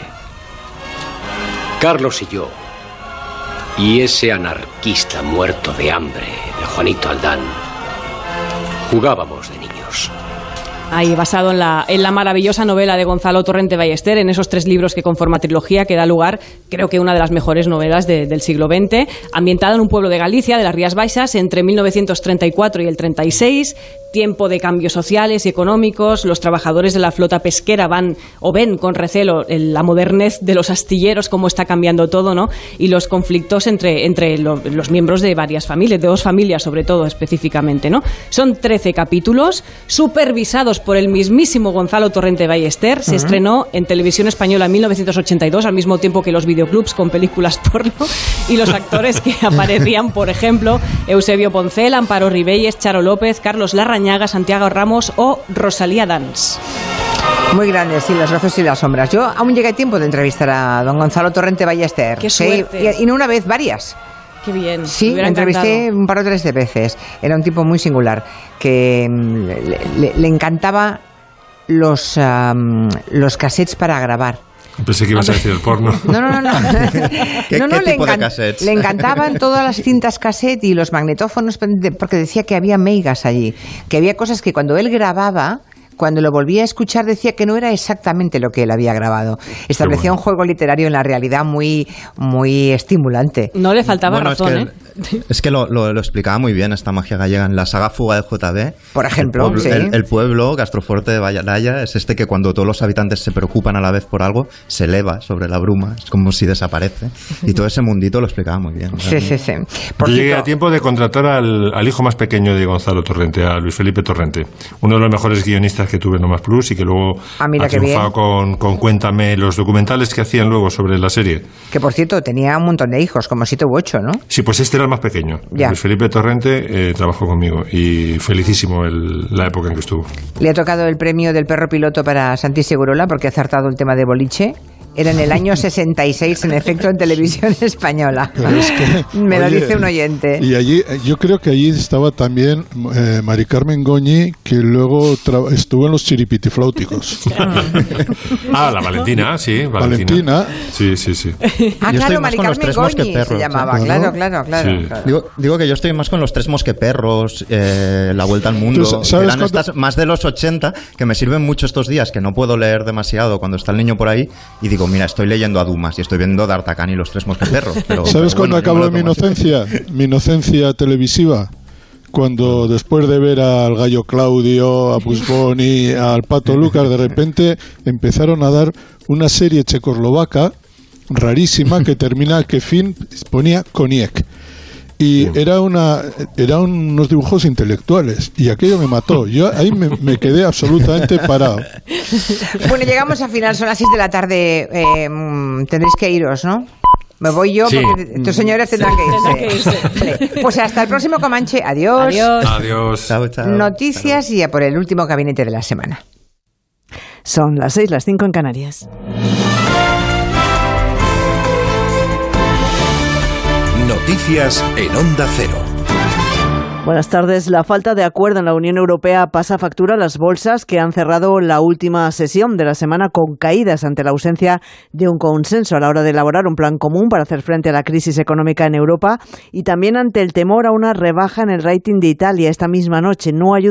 Carlos y yo. Y ese anarquista muerto de hambre de Juanito Aldán. Jugábamos de niños.
Ahí, basado en la, en la maravillosa novela de Gonzalo Torrente Ballester, en esos tres libros que conforma trilogía, que da lugar, creo que una de las mejores novelas de- del siglo XX, ambientada en un pueblo de Galicia, de las Rías Baixas, entre 1934 y el 36, tiempo de cambios sociales y económicos, los trabajadores de la flota pesquera van o ven con recelo el- la modernez de los astilleros, cómo está cambiando todo, ¿no? Y los conflictos entre, entre lo- los miembros de varias familias, de dos familias sobre todo específicamente, ¿no? Son 13 capítulos, supervisados por el mismísimo Gonzalo Torrente Ballester. Se
Ujú.
estrenó en televisión española en 1982, al mismo tiempo que los videoclubs con películas porno. Y los actores que aparecían, por ejemplo, Eusebio Poncel, Amparo Ribelles, Charo López, Carlos Santiago Ramos o Rosalía Dans.
Muy grandes, sí, los gozos y las sombras. Yo aún llegué a tiempo de entrevistar a don Gonzalo Torrente Ballester.
Qué
Sí,
suerte.
y, y no una vez, varias.
Qué bien.
Sí,
me
entrevisté
encantado.
un par o tres de veces. Era un tipo muy singular, que mm, le, le- le encantaba los, los cassettes para grabar.
Pensé que ibas a decir el porno.
No, no, no. no.
¿Qué-
No, no,
qué
le,
tipo de
encan-
cassettes?
le encantaban todas las cintas cassette y los magnetófonos, porque decía que había meigas allí, que había cosas que cuando él grababa, cuando lo volvía a escuchar decía que no era exactamente lo que él había grabado. Establecía un juego literario en la realidad muy, muy estimulante.
No le faltaba
Bueno, es
razón,
que
¿eh?
Es que lo, lo, lo explicaba muy bien esta magia gallega en la saga Fuga de JB.
Por ejemplo,
el pueblo,
sí.
el, el pueblo Gastroforte de Valladaya es este que cuando todos los habitantes se preocupan a la vez por algo, se eleva sobre la bruma, es como si desaparece. Y todo ese mundito lo explicaba muy bien.
Sí, sí, sí.
Yo llegué a tiempo de contratar al, al hijo más pequeño de Gonzalo Torrente, a Luis Felipe Torrente, uno de los mejores guionistas que tuve en Nomás Plus y que luego
Ah, mira
ha triunfado con, con Cuéntame, los documentales que hacían luego sobre la serie.
Que por cierto, tenía un montón de hijos, como siete u ocho, ¿no?
Sí, pues este era el más pequeño.
Ya.
Luis Felipe Torrente eh, trabajó conmigo y felicísimo el- la época en que estuvo.
Le ha tocado el premio del perro piloto para Santi Segurola porque ha acertado el tema de boliche. Era en el año 66, en efecto, en televisión española.
Es que,
Me lo
oye,
dice un oyente.
Y allí, eh, yo creo que allí estaba también eh, Mari Carmen Goñi, que luego estuvo en los chiripitifláuticos.
Ah, la Valentina, sí, Valentina.
Valentina.
Sí, sí, sí.
Ah,
Yo estoy
claro,
más
Mari
con los
Carmen
tres
Goñi se llamaba.
¿eh?
Claro, claro, claro.
Sí.
claro.
Digo, digo que yo estoy más con los tres mosqueperros, eh, La Vuelta al Mundo,
¿Tú sa-
que
sabes
eran
cuánto-
estas más de los 80, que me sirven mucho estos días, que no puedo leer demasiado cuando está el niño por ahí, y digo, mira, estoy leyendo a Dumas y estoy viendo D'Artagnan y los tres mosqueperros. Pero,
¿Sabes
pero
cuándo
bueno,
acabó mi inocencia? Mi inocencia televisiva. Cuando después de ver al gallo Claudio, a Busboni, al Pato Lucas, de repente empezaron a dar una serie checoslovaca rarísima que termina que fin ponía Koniek. Y era una eran unos dibujos intelectuales y aquello me mató. Yo ahí me, me quedé absolutamente parado.
Bueno, llegamos al final, son las 6 de la tarde. eh, tendréis que iros, ¿no? Me voy yo
Sí.
porque estos señores tendrán que irse. Vale, Pues hasta el próximo Comanche. Adiós.
Adiós.
Adiós.
Chao, chao.
Noticias y a por el último gabinete de la semana.
Son las 6, las 5 en Canarias.
Noticias en Onda Cero.
Buenas tardes. La falta de acuerdo en la Unión Europea pasa factura a las bolsas que han cerrado la última sesión de la semana con caídas ante la ausencia de un consenso a la hora de elaborar un plan común para hacer frente a la crisis económica en Europa y también ante el temor a una rebaja en el rating de Italia esta misma noche. No ayudan